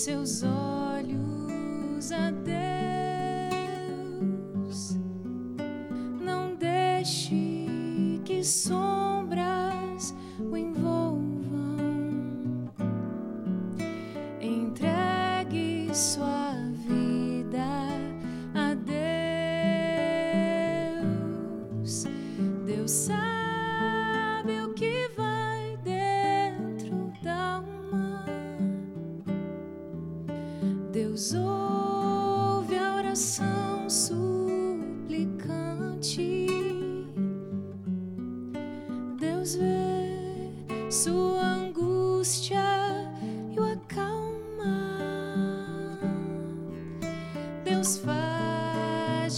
seus olhos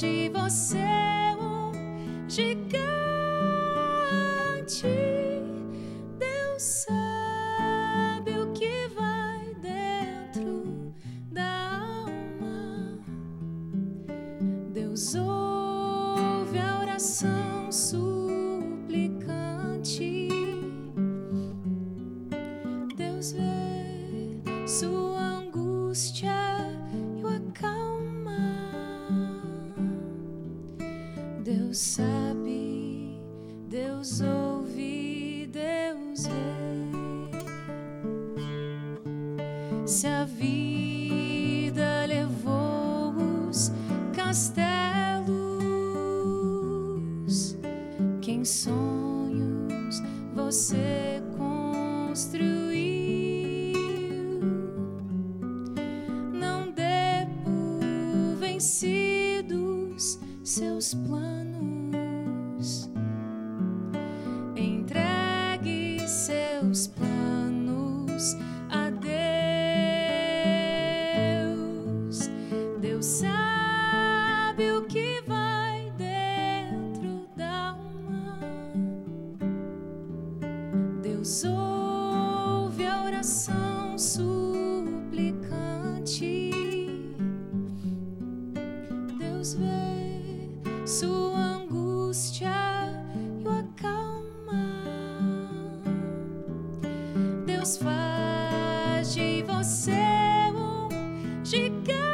de você um gigante. Deus faz de você um gigante.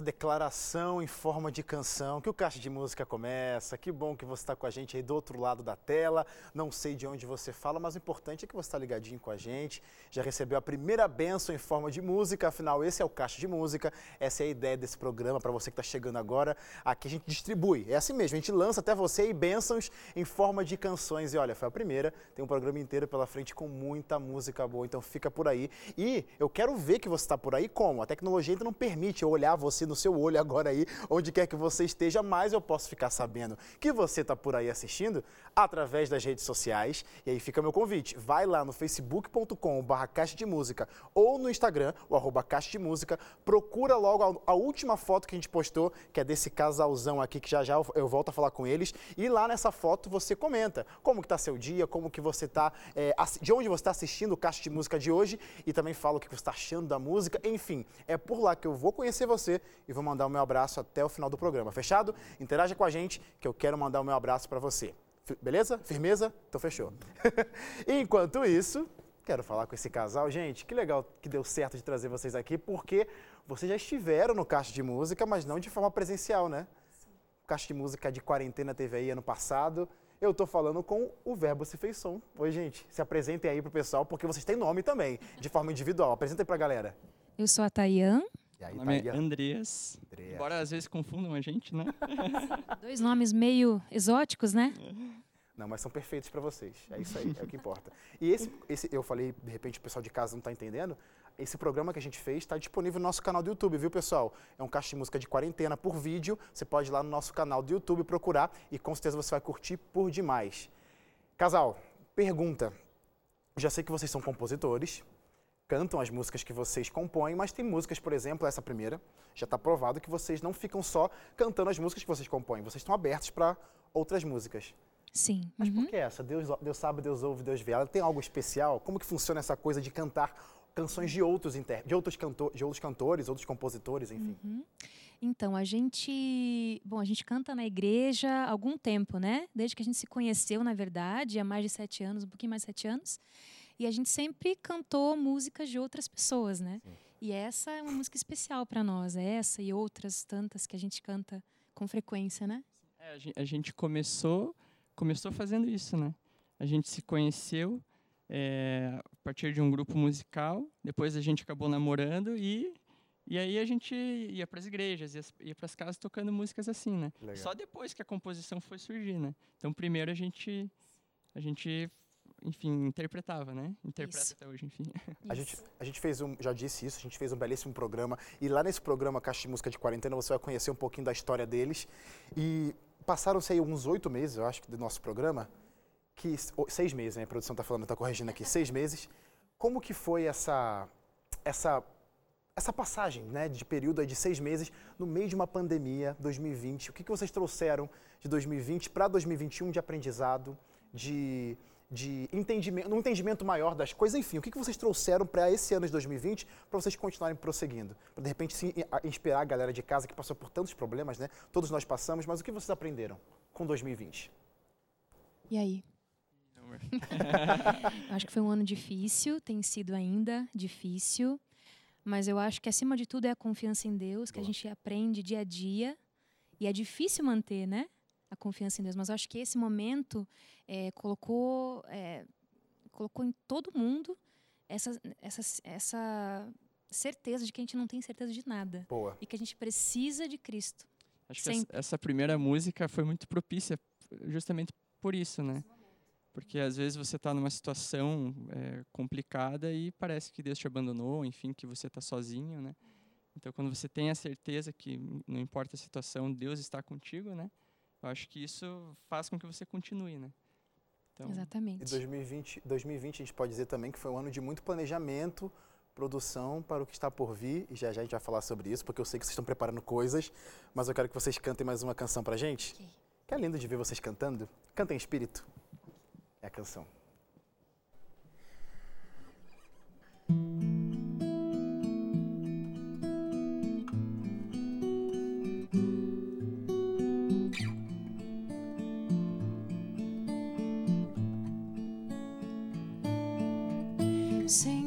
så declaração em forma de canção que o Caixa de Música começa. Que bom que você está com a gente aí do outro lado da tela. Não sei de onde você fala, mas o importante é que você está ligadinho com a gente. Já recebeu a primeira benção em forma de música, afinal, esse é o Caixa de Música. Essa é a ideia desse programa para você que está chegando agora. Aqui a gente distribui. É assim mesmo, a gente lança até você aí bênçãos em forma de canções. E olha, foi a primeira. Tem um programa inteiro pela frente com muita música boa, então fica por aí. E eu quero ver que você está por aí como? A tecnologia ainda não permite eu olhar você no seu olho agora aí, onde quer que você esteja, mas eu posso ficar sabendo que você está por aí assistindo através das redes sociais. E aí fica meu convite. Vai lá no facebook.com.br Caixa de Música ou no Instagram, o arroba Caixa de Música. Procura logo a, última foto que a gente postou, que é desse casalzão aqui, que já já eu, volto a falar com eles. E lá nessa foto você comenta como que tá seu dia, como que você tá, é, de onde você está assistindo o Caixa de Música de hoje e também fala o que você está achando da música. Enfim, é por lá que eu vou conhecer você e vou mandar o meu abraço até o final do programa. Fechado? Interaja com a gente que eu quero mandar o meu abraço para você. Beleza? Firmeza? Então fechou. Enquanto isso, quero falar com esse casal. Gente, que legal que deu certo de trazer vocês aqui, porque vocês já estiveram no Caixa de Música, mas não de forma presencial, né? O Caixa de Música de Quarentena teve aí ano passado. Eu tô falando com o Verbo Se Fez Som. Oi, gente, se apresentem aí pro pessoal, porque vocês têm nome também, de forma individual. Apresenta aí pra galera. Eu sou a Tayan. E aí, Meu nome é Thalia? Andreas. Andrea. Embora às vezes confundam a gente, né? Dois nomes meio exóticos, né? Não, mas são perfeitos para vocês. É isso aí, é o que importa. E esse, esse, eu falei, de repente o pessoal de casa não está entendendo. Esse programa que a gente fez está disponível no nosso canal do YouTube, viu, pessoal? É um caixa de música de quarentena por vídeo. Você pode ir lá no nosso canal do YouTube procurar e com certeza você vai curtir por demais. Casal, pergunta. Já sei que vocês são compositores, cantam as músicas que vocês compõem, mas tem músicas, por exemplo, essa primeira, já está provado que vocês não ficam só cantando as músicas que vocês compõem, vocês estão abertos para outras músicas. Sim. Mas uhum. por que essa? Deus, Deus sabe, Deus ouve, Deus vê. Ela tem algo especial? Como que funciona essa coisa de cantar canções de outros inter... de outros, canto... de outros cantores, outros compositores, enfim? Uhum. Então, a gente, bom, a gente canta na igreja há algum tempo, né? Desde que a gente se conheceu, na verdade, há mais de sete anos, um pouquinho mais de sete anos. E a gente sempre cantou músicas de outras pessoas, né? Sim. E essa é uma música especial para nós, é essa e outras tantas que a gente canta com frequência, né? É, a gente começou começou fazendo isso, né? A gente se conheceu é, a partir de um grupo musical, depois a gente acabou namorando e e aí a gente ia para as igrejas, ia, ia para as casas tocando músicas assim, né? Legal. Só depois que a composição foi surgir, né? Então primeiro a gente a gente enfim, interpretava, né? Interpreta isso. até hoje, enfim. A gente, a gente fez um, já disse isso, a gente fez um belíssimo programa. E lá nesse programa Caixa de Música de Quarentena você vai conhecer um pouquinho da história deles. E passaram-se aí uns oito meses, eu acho, do nosso programa, que seis meses, né? A produção está falando, está corrigindo aqui, seis meses. Como que foi essa essa essa passagem, né, de período de seis meses no meio de uma pandemia, 2020? O que que vocês trouxeram de 2020 para 2021 de aprendizado, de de entendimento, um entendimento maior das coisas, enfim, o que, que vocês trouxeram para esse ano de 2020 para vocês continuarem prosseguindo? Para de repente sim, inspirar a galera de casa que passou por tantos problemas, né? Todos nós passamos, mas o que vocês aprenderam com 2020? E aí? acho que foi um ano difícil, tem sido ainda difícil, mas eu acho que acima de tudo é a confiança em Deus, que Boa. a gente aprende dia a dia e é difícil manter, né? A confiança em Deus. Mas eu acho que esse momento é, colocou, é, colocou em todo mundo essa, essa, essa certeza de que a gente não tem certeza de nada. Boa. E que a gente precisa de Cristo. Acho Sempre. que essa, primeira música foi muito propícia justamente por isso, né? Porque às vezes você está numa situação é, complicada e parece que Deus te abandonou, enfim, que você está sozinho, né? Então, quando você tem a certeza que não importa a situação, Deus está contigo, né? Eu acho que isso faz com que você continue, né? Então, Exatamente. E 2020, 2020 a gente pode dizer também que foi um ano de muito planejamento, produção para o que está por vir. E já já a gente vai falar sobre isso, porque eu sei que vocês estão preparando coisas, mas eu quero que vocês cantem mais uma canção para a gente. Okay. Que é lindo de ver vocês cantando. Cantem em espírito. É a canção. sing.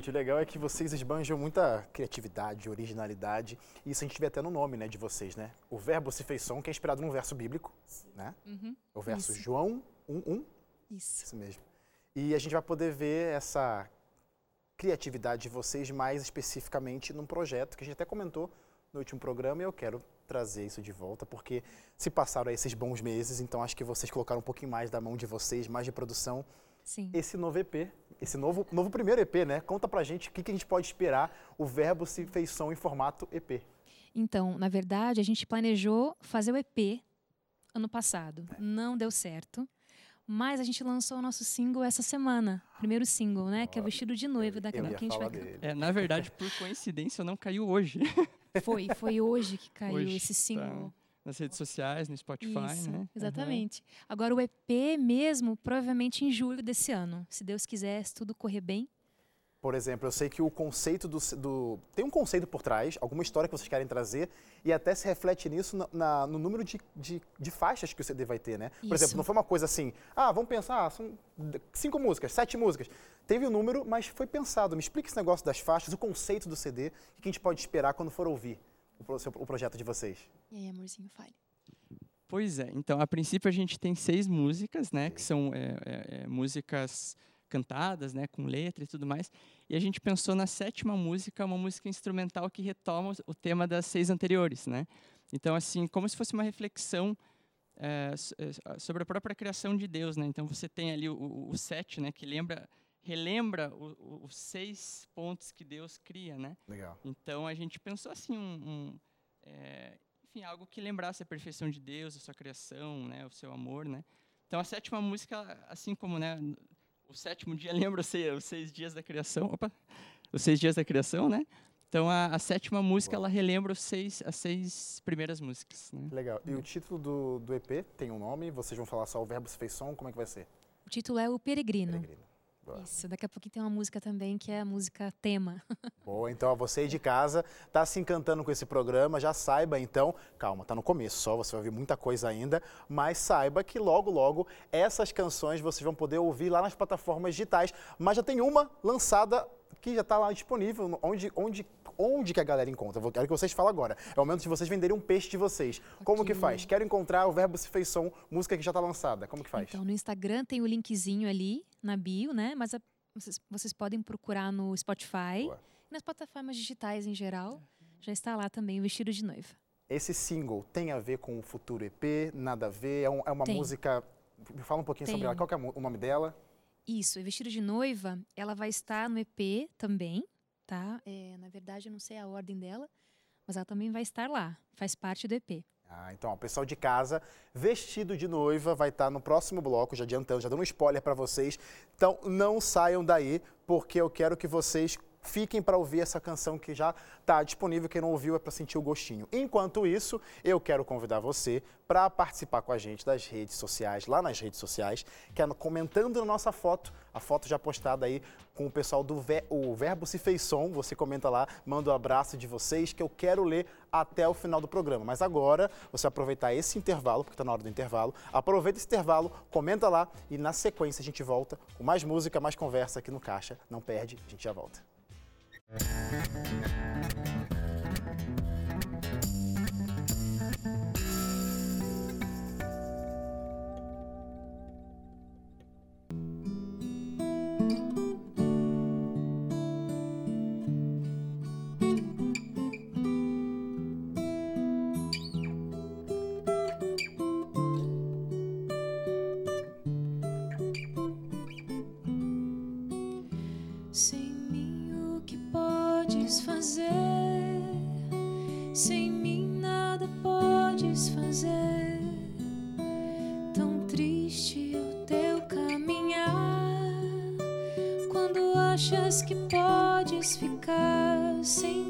Gente, o legal é que vocês esbanjam muita criatividade, originalidade, e isso a gente vê até no nome né, de vocês, né? O verbo se fez som, que é inspirado num verso bíblico, né? Uhum. O verso Isso. João 1.1, Isso. isso mesmo. E a gente vai poder ver essa criatividade de vocês mais especificamente num projeto que a gente até comentou no último programa e eu quero trazer isso de volta, porque se passaram esses bons meses, então acho que vocês colocaram um pouquinho mais da mão de vocês, mais de produção, Sim. esse novo EP, esse novo, novo primeiro EP, né? Conta pra gente o que, que a gente pode esperar, o verbo se fez som em formato EP. Então, na verdade, a gente planejou fazer o EP ano passado. Não deu certo. Mas a gente lançou o nosso single essa semana. Primeiro single, né? Que é o Vestido de Noiva. Daqui pouquinho a gente vai. dele. É, na verdade, por coincidência, não caiu hoje. Foi, foi hoje que caiu Hoje, esse tá. Nas redes sociais, no Spotify, Isso, né? Exatamente. Agora o EP mesmo, provavelmente em julho desse ano. Se Deus quiser, se tudo correr bem. Por exemplo, eu sei que o conceito do, do- Tem um conceito por trás, alguma história que vocês querem trazer, e até se reflete nisso na- na- no número de, de- de faixas que o CD vai ter, né? Por Isso. exemplo, não foi uma coisa assim, ah, vamos pensar, ah, são cinco músicas, sete músicas. Teve o número, mas foi pensado. Me explica esse negócio das faixas, o conceito do CD, o que a gente pode esperar quando for ouvir o, seu- o projeto de vocês. E aí, amorzinho, fale. Pois é. Então, a princípio, a gente tem seis músicas, né? Que são é, é, é, músicas cantadas, né? Com letra e tudo mais. E a gente pensou na sétima música, uma música instrumental que retoma o tema das seis anteriores, né? Então, assim, como se fosse uma reflexão é, so- é, sobre a própria criação de Deus, né? Então, você tem ali o, o, o sete, né? Que lembra, relembra o- o- os seis pontos que Deus cria, né? Legal. Então a gente pensou assim um, um, é, enfim algo que lembrasse a perfeição de Deus, a sua criação, né, o seu amor, né. Então a sétima música, assim como né, o sétimo dia lembra os seis, os seis dias da criação, opa, os seis dias da criação, né. Então a, a sétima música ela relembra os seis, as seis primeiras músicas. Né? Legal. E o título do, do EP tem um nome? Vocês vão falar só o verbo se fez som? Como é que vai ser? O título é O Peregrino. Peregrino. Boa. Isso, daqui a pouquinho tem uma música também que é a música tema. Boa, então ó, você aí de casa tá se encantando com esse programa, já saiba então, calma, tá no começo só, você vai ouvir muita coisa ainda, mas saiba que logo logo essas canções vocês vão poder ouvir lá nas plataformas digitais, mas já tem uma lançada que já está lá disponível, onde, onde, onde que a galera encontra? Eu quero que vocês falem agora. É o momento de vocês venderem um peixe de vocês. Como que Ok. faz? Quero encontrar o Verbo Se Fez Som, música que já está lançada. Como que faz? Então, no Instagram tem o linkzinho ali na bio, né? Mas a- vocês, vocês podem procurar no Spotify Boa. e nas plataformas digitais em geral. Já está lá também o vestido de noiva. Esse single tem a ver com o futuro EP? Nada a ver? É, um- é uma Tem. música... Me fala um pouquinho sobre Tem. ela. Qual que é o nome dela? Isso, vestido de noiva, ela vai estar no EP também, tá? É, na verdade, eu não sei a ordem dela, mas ela também vai estar lá. Faz parte do EP. Ah, então, o pessoal de casa, vestido de noiva, vai estar no próximo bloco, já adiantando, já dando um spoiler para vocês. Então, não saiam daí, porque eu quero que vocês fiquem para ouvir essa canção que já está disponível. Quem não ouviu é para sentir o gostinho. Enquanto isso, eu quero convidar você para participar com a gente das redes sociais, lá nas redes sociais, que é comentando na nossa foto, a foto já postada aí com o pessoal do Ve- o Verbo Se Fez Som. Você comenta lá, manda um abraço de vocês, que eu quero ler até o final do programa. Mas agora, você aproveitar esse intervalo, porque está na hora do intervalo. Aproveita esse intervalo, comenta lá e na sequência a gente volta com mais música, mais conversa aqui no Caixa. Não perde, a gente já volta. Thank you. Sem mim nada podes fazer. Tão triste o teu caminhar, quando achas que podes ficar sem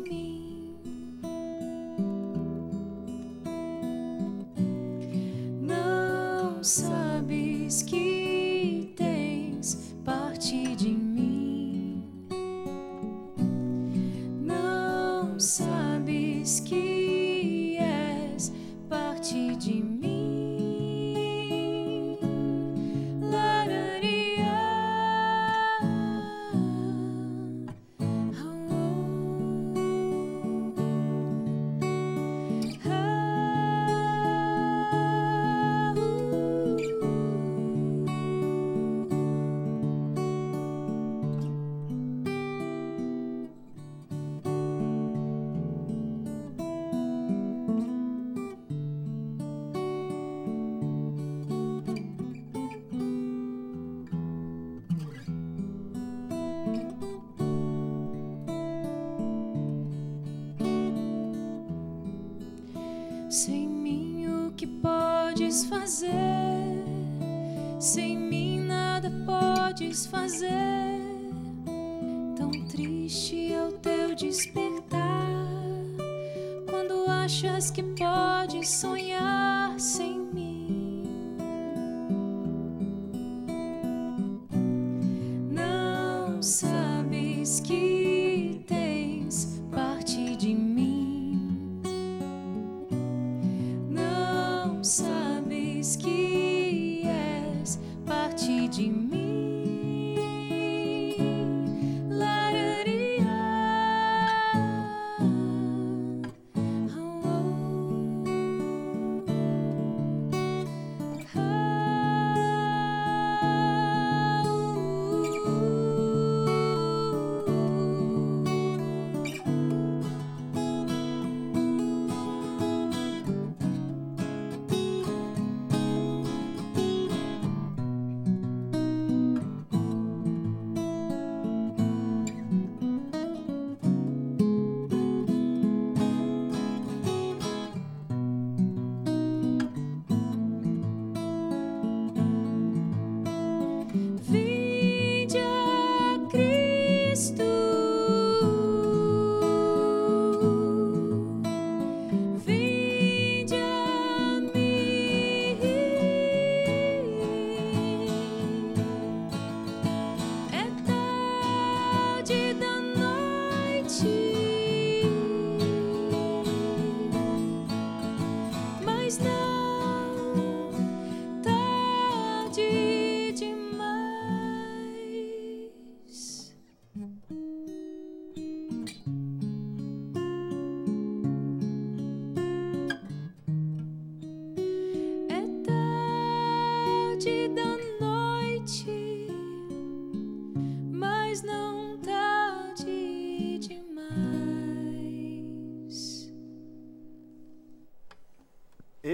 achas que podes sonhar sem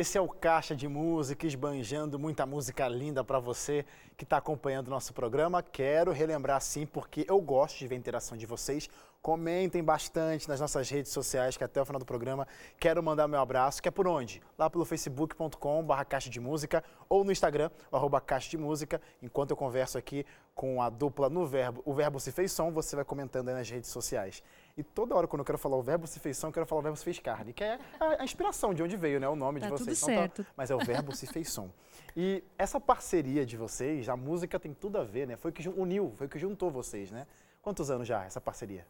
Esse é o Caixa de Música, esbanjando muita música linda para você que está acompanhando o nosso programa. Quero relembrar sim, porque eu gosto de ver a interação de vocês. Comentem bastante nas nossas redes sociais, que até o final do programa quero mandar meu abraço, que é por onde? Lá pelo facebook.com.br Caixa de Música ou no Instagram, arroba Caixa de Música. Enquanto eu converso aqui com a dupla no verbo, o verbo se fez som, você vai comentando aí nas redes sociais. E toda hora quando eu quero falar o verbo se fez som, eu quero falar o verbo se fez carne, que é a, a inspiração de onde veio, né? O nome Tá de vocês. tudo Então certo. mas é o verbo se fez som. E essa parceria de vocês, a música tem tudo a ver, né? Foi o que uniu, foi o que juntou vocês, né? Quantos anos já essa parceria?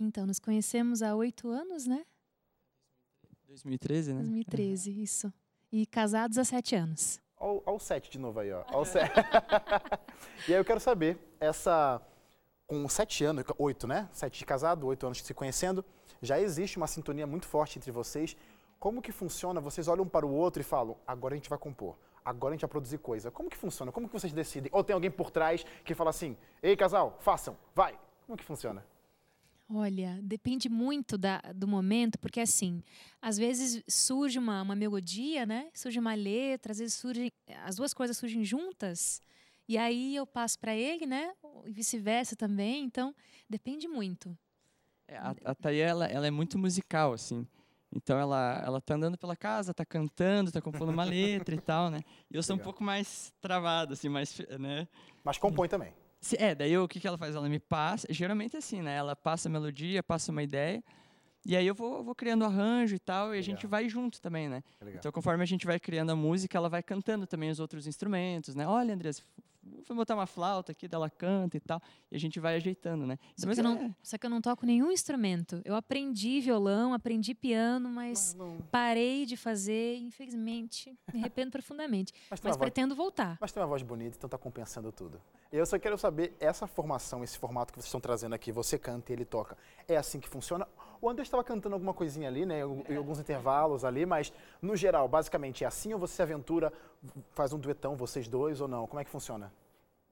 Então, nos conhecemos há oito anos, né? 2013, né? 2013, isso. E casados há sete anos. Olha o sete de novo aí, ó. Ó o sete. e aí eu quero saber, essa. Com sete anos, oito, né? Sete de casado, oito anos se conhecendo, já existe uma sintonia muito forte entre vocês. Como que funciona? Vocês olham um para o outro e falam, agora a gente vai compor, agora a gente vai produzir coisa. Como que funciona? Como que vocês decidem? Ou tem alguém por trás que fala assim, ei casal, façam, vai. Como que funciona? Olha, depende muito da, do momento, porque assim, às vezes surge uma, uma melodia, né? Surge uma letra, às vezes surgem, as duas coisas surgem juntas, e aí eu passo para ele, né? E vice-versa também, então depende muito. É, a, a Thay, ela, ela é muito musical, assim. Então ela, ela tá andando pela casa, tá cantando, tá compondo uma letra e tal, né? E eu sou um pouco mais travado, assim, mais, né? Mas compõe também. É, daí eu, o que, que ela faz? Ela me passa, geralmente é assim, né? Ela passa a melodia, passa uma ideia, e aí eu vou, vou criando arranjo e tal, e Legal. a gente vai junto também, né? Legal. Então, conforme a gente vai criando a música, ela vai cantando também os outros instrumentos, né? Olha, Andrés, vou botar uma flauta aqui, daí ela canta e tal, e a gente vai ajeitando, né? Só Mas que, eu é- não, só que eu não toco nenhum instrumento. Eu aprendi violão, aprendi piano, mas não- parei de fazer, infelizmente. Me arrependo profundamente. Mas Mas uma voz, pretendo voltar. mas tem uma voz bonita, então tá compensando tudo. Eu só quero saber, essa formação, esse formato que vocês estão trazendo aqui, você canta e ele toca, é assim que funciona? O André estava cantando alguma coisinha ali, né, em alguns intervalos ali, mas no geral, basicamente é assim ou você se aventura, faz um duetão, vocês dois ou não? Como é que funciona?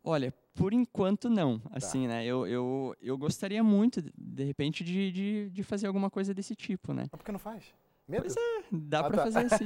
Olha, por enquanto não, Tá. assim, né? Eu, eu, eu gostaria muito, de- repente, de, de, de fazer alguma coisa desse tipo, né? Mas por que não faz? Medo? Pois Dá Ah, pra tá. fazer assim.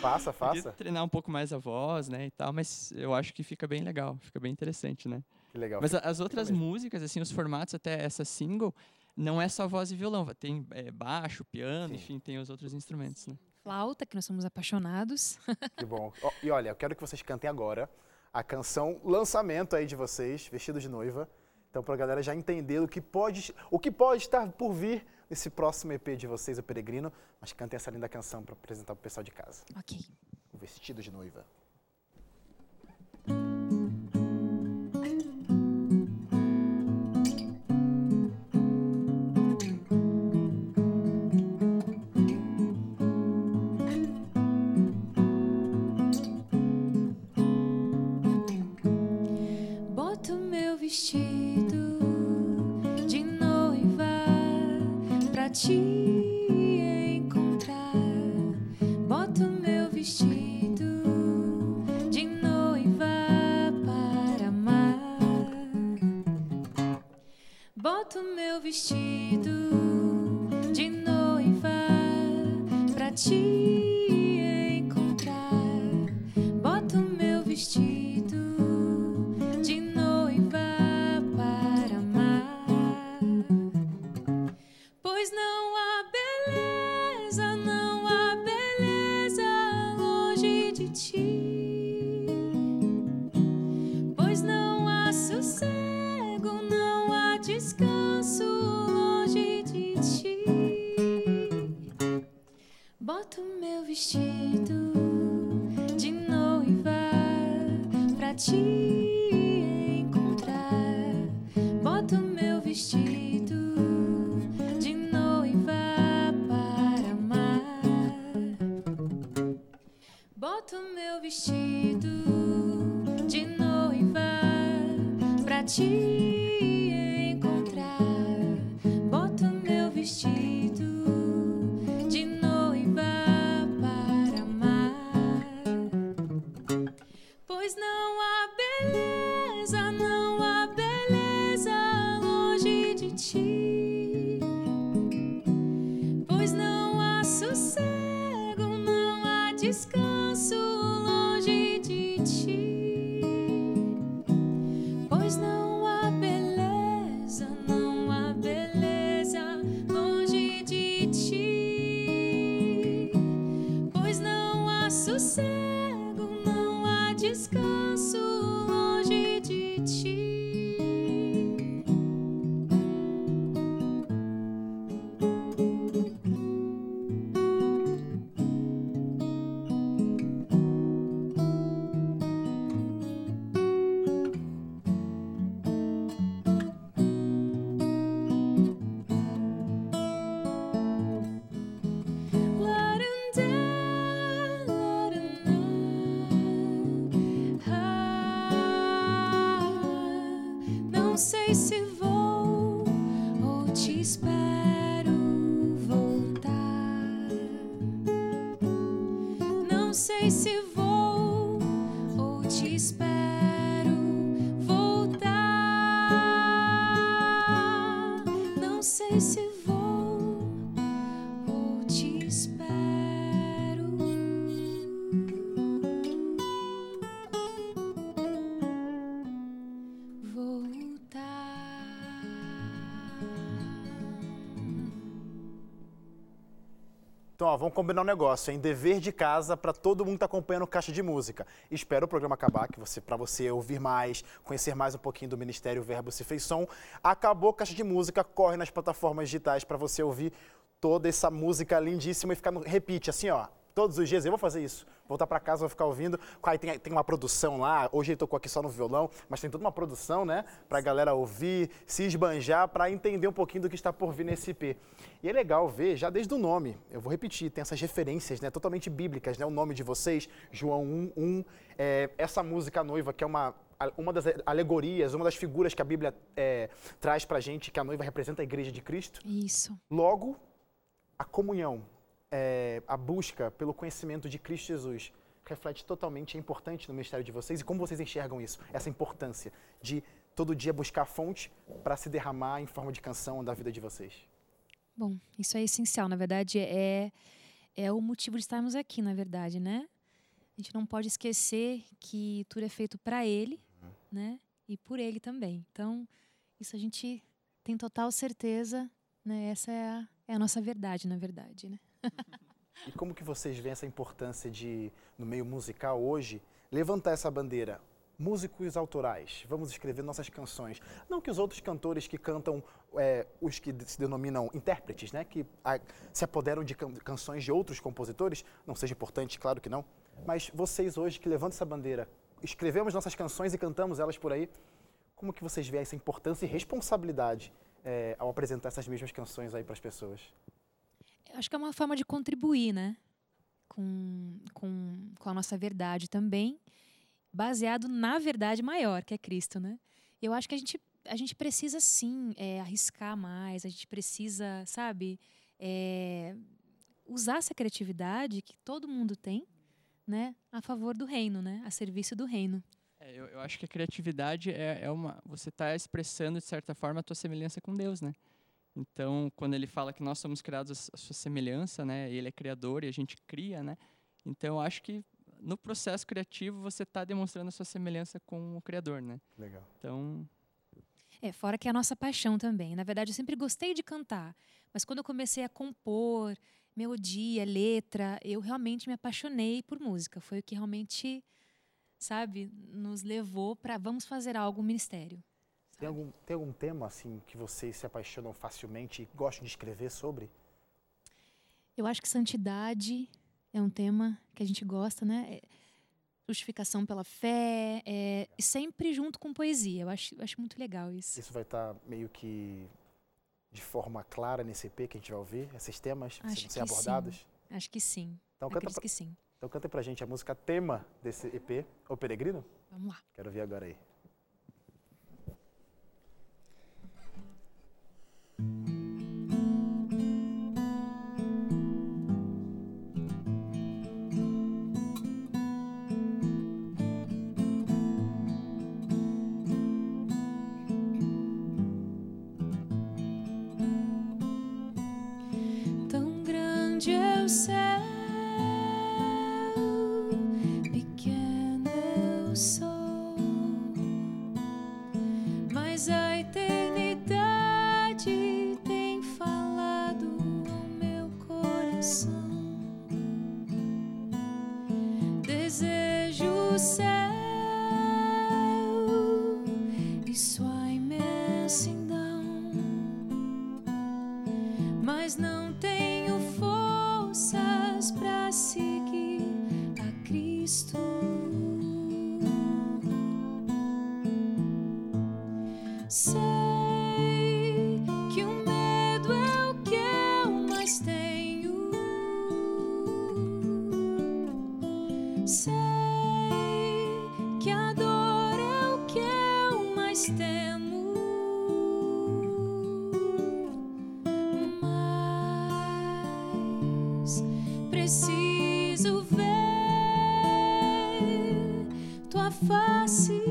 Faça, Podia faça. treinar um pouco mais a voz, né, e tal, mas eu acho que fica bem legal, fica bem interessante, né? Que legal. Mas as outras músicas, assim, os formatos até essa single, não é só voz e violão, tem é, baixo, piano, Sim. enfim, tem os outros instrumentos, né? Flauta, que nós somos apaixonados. Que bom. Ó, e olha, eu quero que vocês cantem agora a canção lançamento aí de vocês, Vestido de Noiva. Então, para a galera já entender o que, pode, o que pode estar por vir nesse próximo EP de vocês, o Peregrino. Mas cantem essa linda canção para apresentar para o pessoal de casa. Ok. O Vestido de Noiva. Vestido de noiva pra te Não sei se vou ó, vamos combinar um negócio, hein? Dever de casa para todo mundo que tá acompanhando o Caixa de Música. Espero o programa acabar, que você, para você ouvir mais, conhecer mais um pouquinho do Ministério Verbo Se Fez Som. Acabou Caixa de Música, corre nas plataformas digitais para você ouvir toda essa música lindíssima e ficar no repeat, assim, ó, todos os dias. Eu vou fazer isso. Voltar para casa, vou ficar ouvindo. Aí tem, tem uma produção lá. Hoje ele tocou aqui só no violão, mas tem toda uma produção, né? Para a galera ouvir, se esbanjar, para entender um pouquinho do que está por vir nesse EP. E é legal ver, já desde o nome, eu vou repetir, tem essas referências, né? Totalmente bíblicas, né? O nome de vocês, João 1, 1. É, essa música noiva, que é uma uma das alegorias, uma das figuras que a Bíblia é, traz para gente, que a noiva representa a igreja de Cristo. Isso. Logo, a comunhão, é, a busca pelo conhecimento de Cristo Jesus reflete totalmente, é importante no ministério de vocês e como vocês enxergam isso, essa importância de todo dia buscar a fonte para se derramar em forma de canção da vida de vocês. Bom, isso é essencial, na verdade é é o motivo de estarmos aqui, na verdade, né? A gente não pode esquecer que tudo é feito para Ele, uhum. né? E por Ele também. Então, isso a gente tem total certeza, né? Essa é a, é a nossa verdade, na verdade, né? e como que vocês veem essa importância de, no meio musical hoje, levantar essa bandeira? Músicos autorais, vamos escrever nossas canções. Não que os outros cantores que cantam, é, os que se denominam intérpretes, né, que a, se apoderam de can canções de outros compositores, não seja importante, claro que não. Mas vocês hoje que levantam essa bandeira, escrevemos nossas canções e cantamos elas por aí, como que vocês veem essa importância e responsabilidade é, ao apresentar essas mesmas canções aí para as pessoas? Acho que é uma forma de contribuir, né? Com, com, com a nossa verdade também, baseado na verdade maior, que é Cristo, né? Eu acho que a gente, a gente precisa sim é, arriscar mais, a gente precisa, sabe, é, usar essa criatividade que todo mundo tem, né, a favor do reino, né, a serviço do reino. É, eu, eu, acho que a criatividade é, é uma. Você está expressando, de certa forma, a tua semelhança com Deus, né? Então, quando ele fala que nós somos criados à sua semelhança, né? Ele é criador e a gente cria, né? Então, eu acho que no processo criativo você está demonstrando a sua semelhança com o criador, né? Legal. Então, é, fora que é a nossa paixão também. Na verdade, eu sempre gostei de cantar, mas quando eu comecei a compor melodia, letra, eu realmente me apaixonei por música. Foi o que realmente, sabe, nos levou para vamos fazer algo ministério. Tem algum, tem algum tema assim que vocês se apaixonam facilmente e gostam de escrever sobre? Eu acho que santidade é um tema que a gente gosta, né? É justificação pela fé, é, e sempre junto com poesia. Eu acho, eu acho muito legal isso. Isso vai estar tá meio que de forma clara nesse EP que a gente vai ouvir? Esses temas acho vão ser abordados? Sim. Acho que sim. Então canta, pra, que sim. então canta pra gente a música tema desse EP, O Peregrino? Vamos lá. Quero ver agora aí. face.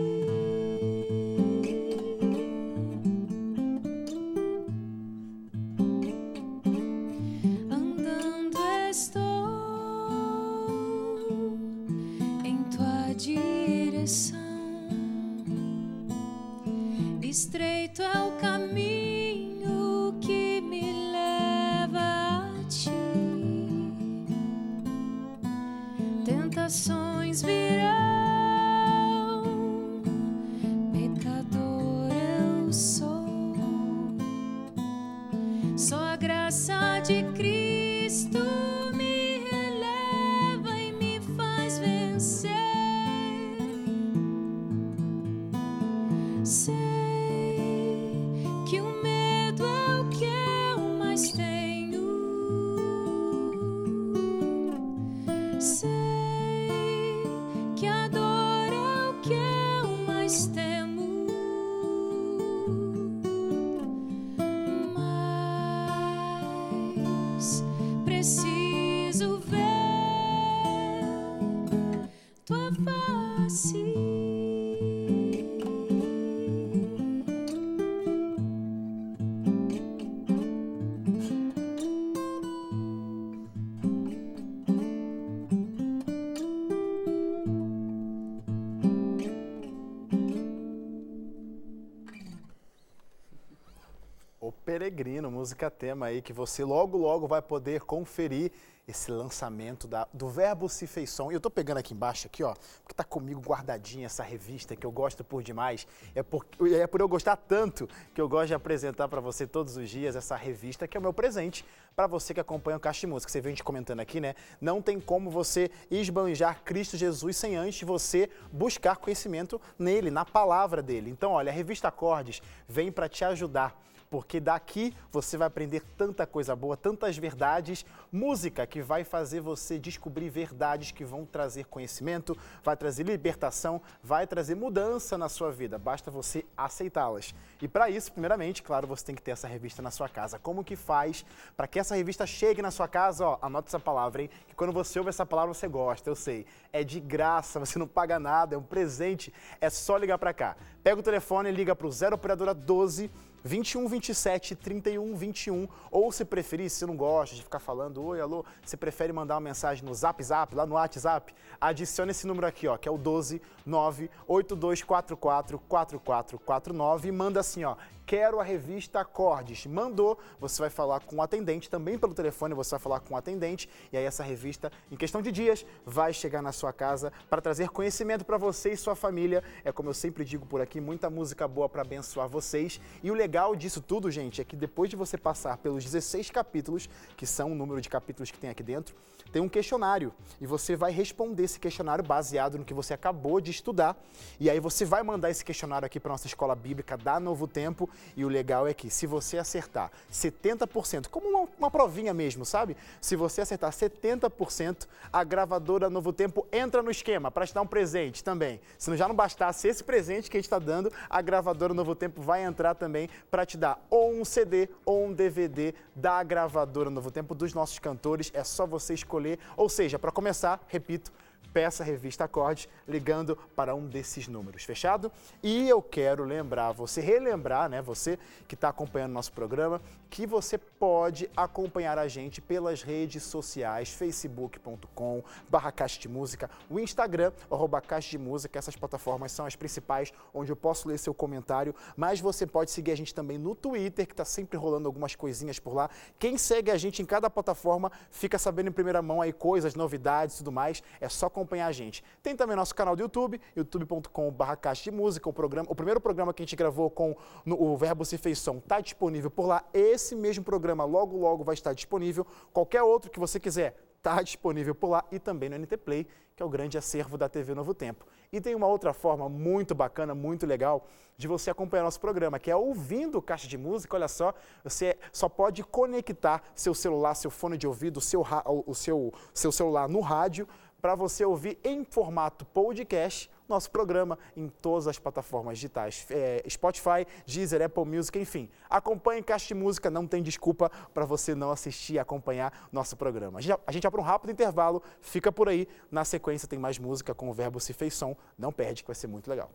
Música tema aí, que você logo, logo vai poder conferir esse lançamento da- do Verbo Se Fez Som. Eu tô pegando aqui embaixo, aqui, ó, porque tá comigo guardadinha essa revista que eu gosto por demais. É por, é por eu gostar tanto que eu gosto de apresentar para você todos os dias essa revista, que é o meu presente para você que acompanha o Caixa de Música. Você viu a gente comentando aqui, né? Não tem como você esbanjar Cristo Jesus sem antes você buscar conhecimento nele, na palavra dele. Então, olha, a revista Acordes vem para te ajudar porque daqui você vai aprender tanta coisa boa, tantas verdades, música que vai fazer você descobrir verdades que vão trazer conhecimento, vai trazer libertação, vai trazer mudança na sua vida. Basta você aceitá-las. E para isso, primeiramente, claro, você tem que ter essa revista na sua casa. Como que faz para que essa revista chegue na sua casa? Ó, anota essa palavra, hein? Que quando você ouve essa palavra você gosta, eu sei. É de graça, você não paga nada, é um presente. É só ligar para cá. Pega o telefone e liga para o 0 operadora 12 21 27 31 21 ou se preferir, se não gosta de ficar falando oi, alô, você prefere mandar uma mensagem no Zap Zap, lá no WhatsApp, adicione esse número aqui, ó, que é o 12 98244 4449 e manda assim, ó, quero a revista Acordes. Mandou, você vai falar com o atendente, também pelo telefone você vai falar com o atendente, e aí essa revista, em questão de dias, vai chegar na sua casa para trazer conhecimento para você e sua família. É como eu sempre digo por aqui, muita música boa para abençoar vocês. E o legal disso tudo, gente, é que depois de você passar pelos 16 capítulos, que são o número de capítulos que tem aqui dentro, tem um questionário e você vai responder esse questionário baseado no que você acabou de estudar. E aí você vai mandar esse questionário aqui para nossa escola bíblica da Novo Tempo. E o legal é que se você acertar 70%, como uma, uma provinha mesmo, sabe? Se você acertar 70%, a gravadora Novo Tempo entra no esquema para te dar um presente também. Se já não bastasse esse presente que a gente está dando, a gravadora Novo Tempo vai entrar também para te dar ou um CD ou um DVD da gravadora Novo Tempo dos nossos cantores. É só você escolher. Ou seja, para começar, repito, peça a revista Acorde ligando para um desses números, fechado? E eu quero lembrar, você relembrar, né, você que está acompanhando nosso programa, que você pode acompanhar a gente pelas redes sociais, facebook.com barra Caixa de Música, o Instagram, arroba Caixa de Música, essas plataformas são as principais onde eu posso ler seu comentário, mas você pode seguir a gente também no Twitter, que está sempre rolando algumas coisinhas por lá. Quem segue a gente em cada plataforma fica sabendo em primeira mão aí coisas, novidades e tudo mais, é só acompanhar a gente. Tem também nosso canal do YouTube, youtube.com.br Caixa de Música, o, programa, o primeiro programa que a gente gravou com no, o Verbo Se Fez Som está disponível por lá. Esse mesmo programa logo, logo vai estar disponível. Qualquer outro que você quiser está disponível por lá e também no NT Play, que é o grande acervo da TV Novo Tempo. E tem uma outra forma muito bacana, muito legal, de você acompanhar nosso programa, que é ouvindo Caixa de Música. Olha só, você só pode conectar seu celular, seu fone de ouvido, seu, o seu, seu celular no rádio, para você ouvir em formato podcast nosso programa em todas as plataformas digitais, é, Spotify, Deezer, Apple Music, enfim. Acompanhe Caixa Música, não tem desculpa para você não assistir e acompanhar nosso programa. A gente, a gente vai para um rápido intervalo, fica por aí. Na sequência tem mais música com o verbo se fez som. Não perde, que vai ser muito legal.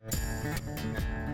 said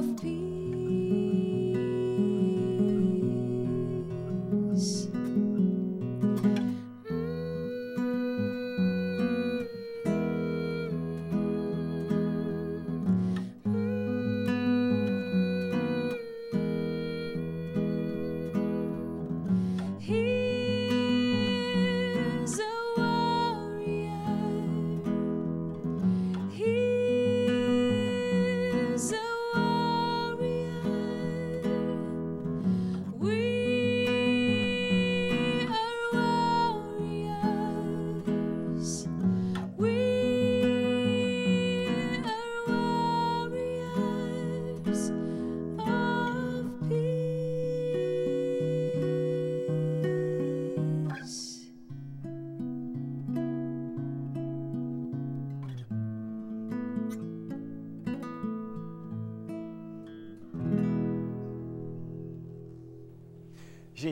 of peace.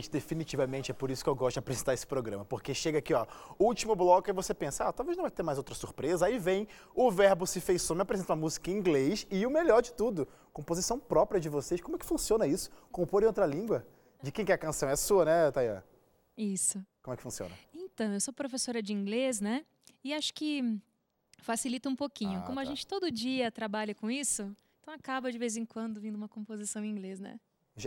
Gente, definitivamente é por isso que eu gosto de apresentar esse programa, porque chega aqui, ó, último bloco e você pensa, ah, talvez não vai ter mais outra surpresa. Aí vem o Verbo Se Fez Som, me apresenta uma música em inglês e o melhor de tudo, composição própria de vocês. Como é que funciona isso? Compor em outra língua? De quem que é a canção? É sua, né, Tayan? Isso. Como é que funciona? Então, eu sou professora de inglês, né? E acho que facilita um pouquinho. Ah, Como a tá. gente todo dia trabalha com isso, então acaba de vez em quando vindo uma composição em inglês, né?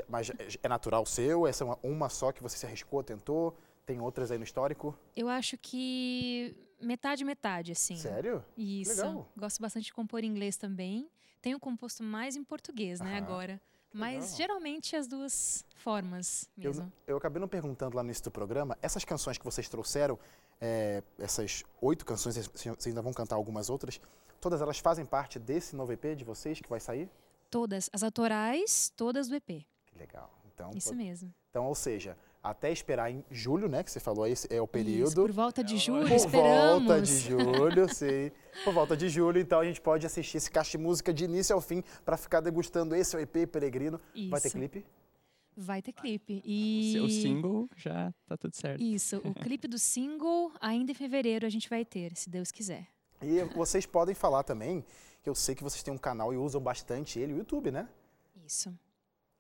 Mas é natural seu? Essa é uma, uma só que você se arriscou, tentou? Tem outras aí no histórico? Eu acho que metade, metade, assim. Sério? Isso. Legal. Gosto bastante de compor em inglês também. Tenho composto mais em português, né, Aham. agora. Mas geralmente as duas formas Eu, mesmo. eu acabei não perguntando lá no início do programa, essas canções que vocês trouxeram, é, essas oito canções, vocês ainda vão cantar algumas outras, todas elas fazem parte desse novo EP de vocês que vai sair? Todas, as autorais, todas do EP. Legal. Então, Isso pô- mesmo. então, ou seja, até esperar em julho, né, que você falou aí, é o Isso, período. por volta de julho, Por esperamos. volta de julho, sim. Por volta de julho, então a gente pode assistir esse caixa de música de início ao fim para ficar degustando esse EP Peregrino. Vai ter Isso. clipe? Vai ter clipe. O E seu single já tá tudo certo. Isso, o clipe do single ainda em fevereiro a gente vai ter, se Deus quiser. E vocês podem falar também, que eu sei que vocês têm um canal e usam bastante ele, o YouTube, né? Isso.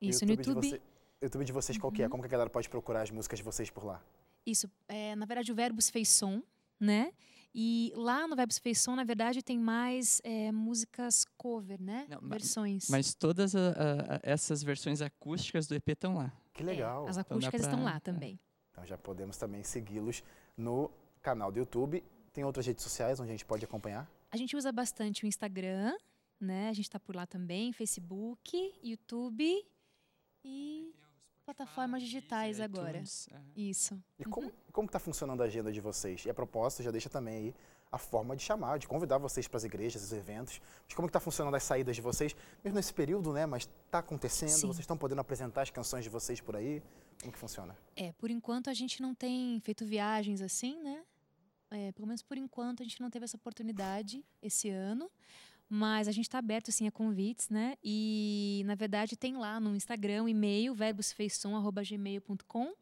Isso, no YouTube. De você, YouTube de vocês qual que é? Como que a galera pode procurar as músicas de vocês por lá? Isso, é, na verdade o verbo se fez som, né? E lá no verbo se fez som, na verdade, tem mais é, músicas cover, né? Não, Versões. Mas todas a- a- essas versões acústicas do EP estão lá. Que legal. É, as dá acústicas estão pra- lá também. Então já podemos também segui-los no canal do YouTube. Tem outras redes sociais onde a gente pode acompanhar? A gente usa bastante o Instagram, né? A gente está por lá também, Facebook, YouTube e plataformas digitais agora. Isso. E como, uhum. como está funcionando a agenda de vocês? E a proposta já deixa também aí a forma de chamar, de convidar vocês para as igrejas, os eventos. Mas como está funcionando as saídas de vocês, mesmo nesse período, né? Mas está acontecendo, Sim. vocês estão podendo apresentar as canções de vocês por aí? Como que funciona? É, por enquanto a gente não tem feito viagens assim, né? É, pelo menos por enquanto a gente não teve essa oportunidade esse ano. Mas a gente está aberto assim a convites, né? E na verdade tem lá no Instagram, e-mail, verbosfeição@gmail.com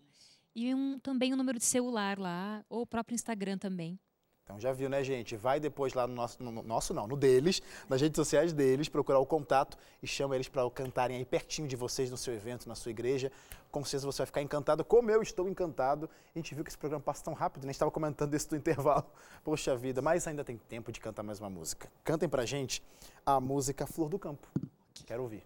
e um, também o um número de celular lá, ou o próprio Instagram também. Então já viu, né, gente? Vai depois lá no nosso, no nosso não, no deles, nas redes sociais deles, procurar o contato e chama eles para cantarem aí pertinho de vocês no seu evento, na sua igreja. Com certeza você vai ficar encantado, como eu estou encantado. A gente viu que esse programa passa tão rápido, né? Estava comentando isso no intervalo. Poxa vida, mas ainda tem tempo de cantar mais uma música. Cantem pra gente a música Flor do Campo. Quero ouvir.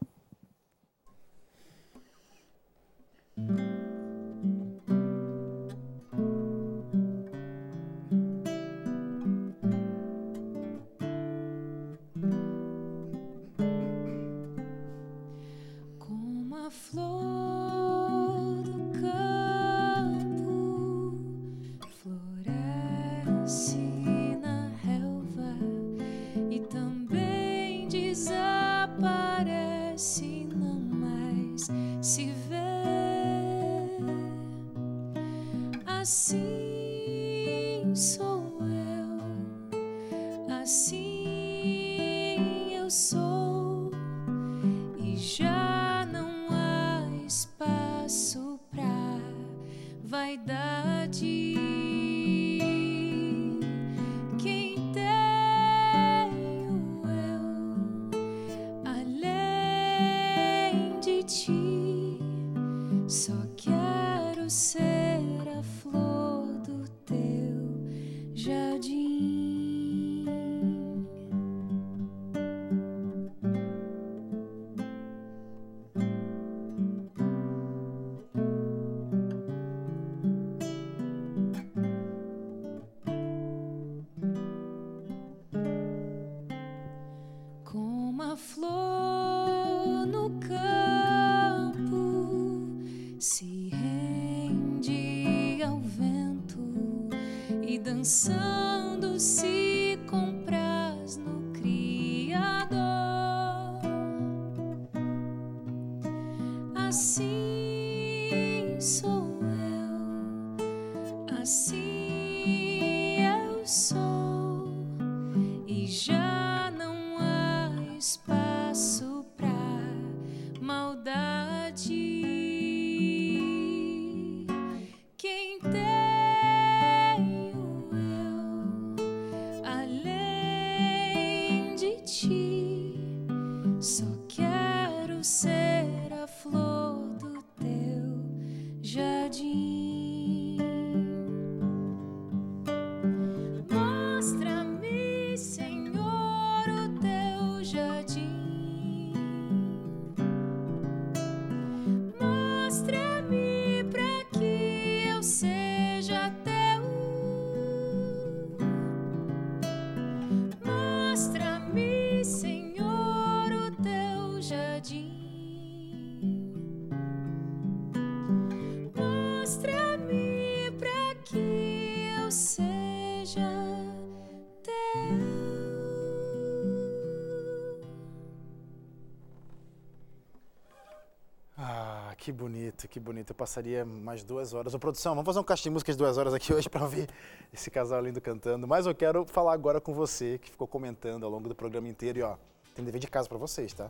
Que bonito. Eu passaria mais duas horas. Ô, produção, vamos fazer um caixa de músicas de duas horas aqui hoje para ouvir esse casal lindo cantando. Mas eu quero falar agora com você, que ficou comentando ao longo do programa inteiro. E, ó, tem dever de casa para vocês, tá?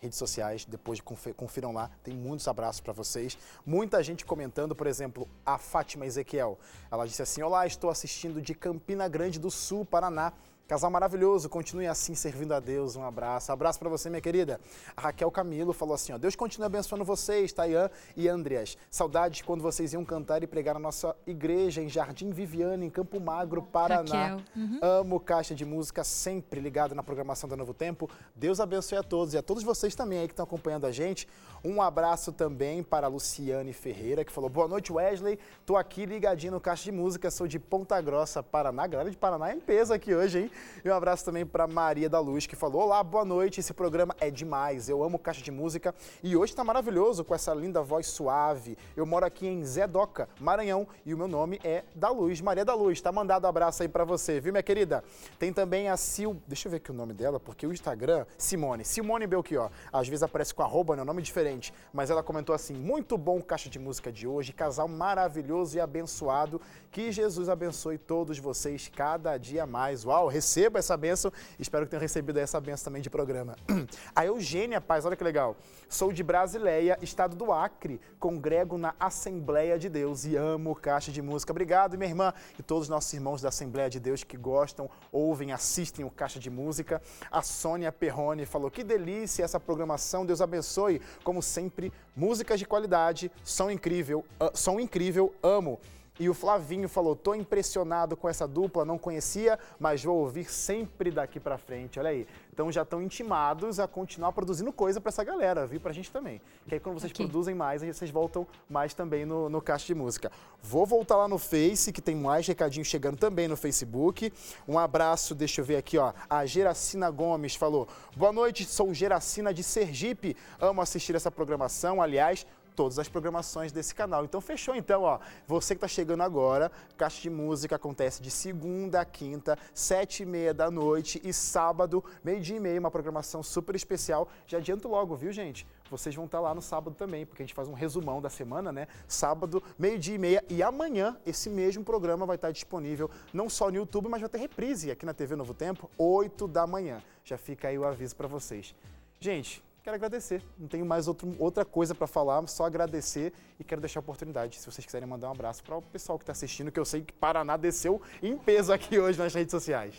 Redes sociais, depois confiram lá. Tem muitos abraços para vocês. Muita gente comentando, por exemplo, a Fátima Ezequiel. Ela disse assim: Olá, estou assistindo de Campina Grande do Sul, Paraná. Casal maravilhoso, continue assim servindo a Deus. Um abraço. Abraço para você, minha querida. A Raquel Camilo falou assim: ó, Deus continue abençoando vocês, Tayan e Andreas. Saudades quando vocês iam cantar e pregar na nossa igreja em Jardim Viviane, em Campo Magro, Paraná. Uhum. Amo Caixa de Música, sempre ligado na programação da Novo Tempo. Deus abençoe a todos e a todos vocês também aí que estão acompanhando a gente. Um abraço também para a Luciane Ferreira, que falou: Boa noite, Wesley. Tô aqui ligadinho no Caixa de Música, sou de Ponta Grossa, Paraná. Galera de Paraná é em peso aqui hoje, hein? E um abraço também para Maria da Luz, que falou: Olá, boa noite. Esse programa é demais. Eu amo caixa de música e hoje está maravilhoso com essa linda voz suave. Eu moro aqui em Zedoca, Maranhão, e o meu nome é da Luz, Maria da Luz. Tá mandado um abraço aí para você, viu, minha querida? Tem também a Sil. Deixa eu ver aqui o nome dela, porque o Instagram, Simone. Simone Belchior. Às vezes aparece com arroba, né? Um nome diferente. Mas ela comentou assim: muito bom caixa de música de hoje, casal maravilhoso e abençoado. Que Jesus abençoe todos vocês cada dia mais. Uau, receba essa benção. Espero que tenham recebido essa benção também de programa. A Eugênia Paz, olha que legal. Sou de Brasileia, estado do Acre. Congrego na Assembleia de Deus e amo caixa de música. Obrigado, minha irmã, e todos os nossos irmãos da Assembleia de Deus que gostam, ouvem, assistem o Caixa de Música. A Sônia Perrone falou: que delícia essa programação, Deus abençoe. Como sempre, músicas de qualidade, som incrível, uh, som incrível, amo. E o Flavinho falou: tô impressionado com essa dupla, não conhecia, mas vou ouvir sempre daqui para frente. Olha aí. Então já estão intimados a continuar produzindo coisa para essa galera, viu? Pra gente também. Que aí quando vocês okay. produzem mais, aí vocês voltam mais também no, no caixa de música. Vou voltar lá no Face, que tem mais recadinhos chegando também no Facebook. Um abraço, deixa eu ver aqui, ó. A Geracina Gomes falou: Boa noite, sou Geracina de Sergipe. Amo assistir essa programação. Aliás, todas as programações desse canal. Então fechou então, ó. Você que está chegando agora, Caixa de Música acontece de segunda a quinta, sete e meia da noite e sábado, meio-dia e meia, uma programação super especial. Já adianto logo, viu, gente? Vocês vão estar tá lá no sábado também, porque a gente faz um resumão da semana, né? Sábado, meio-dia e meia e amanhã esse mesmo programa vai estar disponível não só no YouTube, mas vai ter reprise aqui na TV Novo Tempo, 8 da manhã. Já fica aí o aviso para vocês. Gente, quero agradecer. Não tenho mais outro, outra coisa para falar, só agradecer e quero deixar a oportunidade, se vocês quiserem mandar um abraço para o pessoal que está assistindo, que eu sei que Paraná desceu em peso aqui hoje nas redes sociais.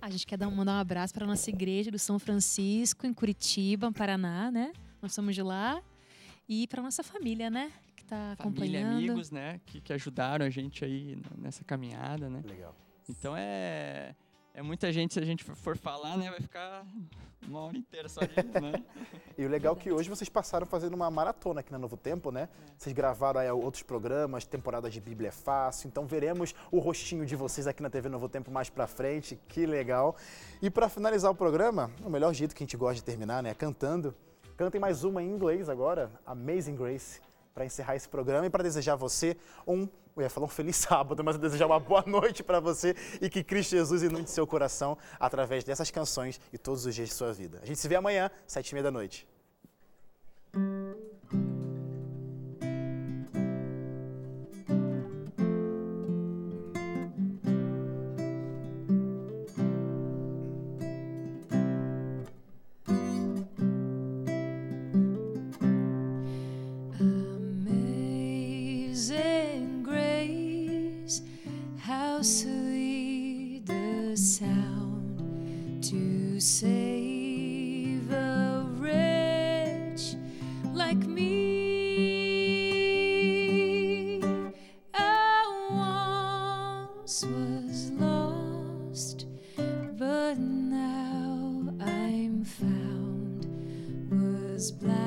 A gente quer mandar um abraço para a nossa igreja do São Francisco, em Curitiba, Paraná, né? Nós somos de lá. E para nossa família, né? Que está acompanhando. Família, amigos, né? Que, que ajudaram a gente aí nessa caminhada, né? Legal. Então é é muita gente, se a gente for falar, né, vai ficar uma hora inteira só de, né? e o legal é que hoje vocês passaram fazendo uma maratona aqui na Novo Tempo, né? É. Vocês gravaram aí outros programas, temporada de Bíblia é Fácil, então veremos o rostinho de vocês aqui na TV Novo Tempo mais pra frente, que legal. E para finalizar o programa, o melhor jeito que a gente gosta de terminar, né, é cantando. Cantem mais uma em inglês agora, Amazing Grace, para encerrar esse programa e para desejar você um eu ia falar um feliz sábado, mas eu desejar uma boa noite para você e que Cristo Jesus inunde seu coração através dessas canções e todos os dias de sua vida. A gente se vê amanhã, sete e meia da noite. was lost, but now I'm found was blind.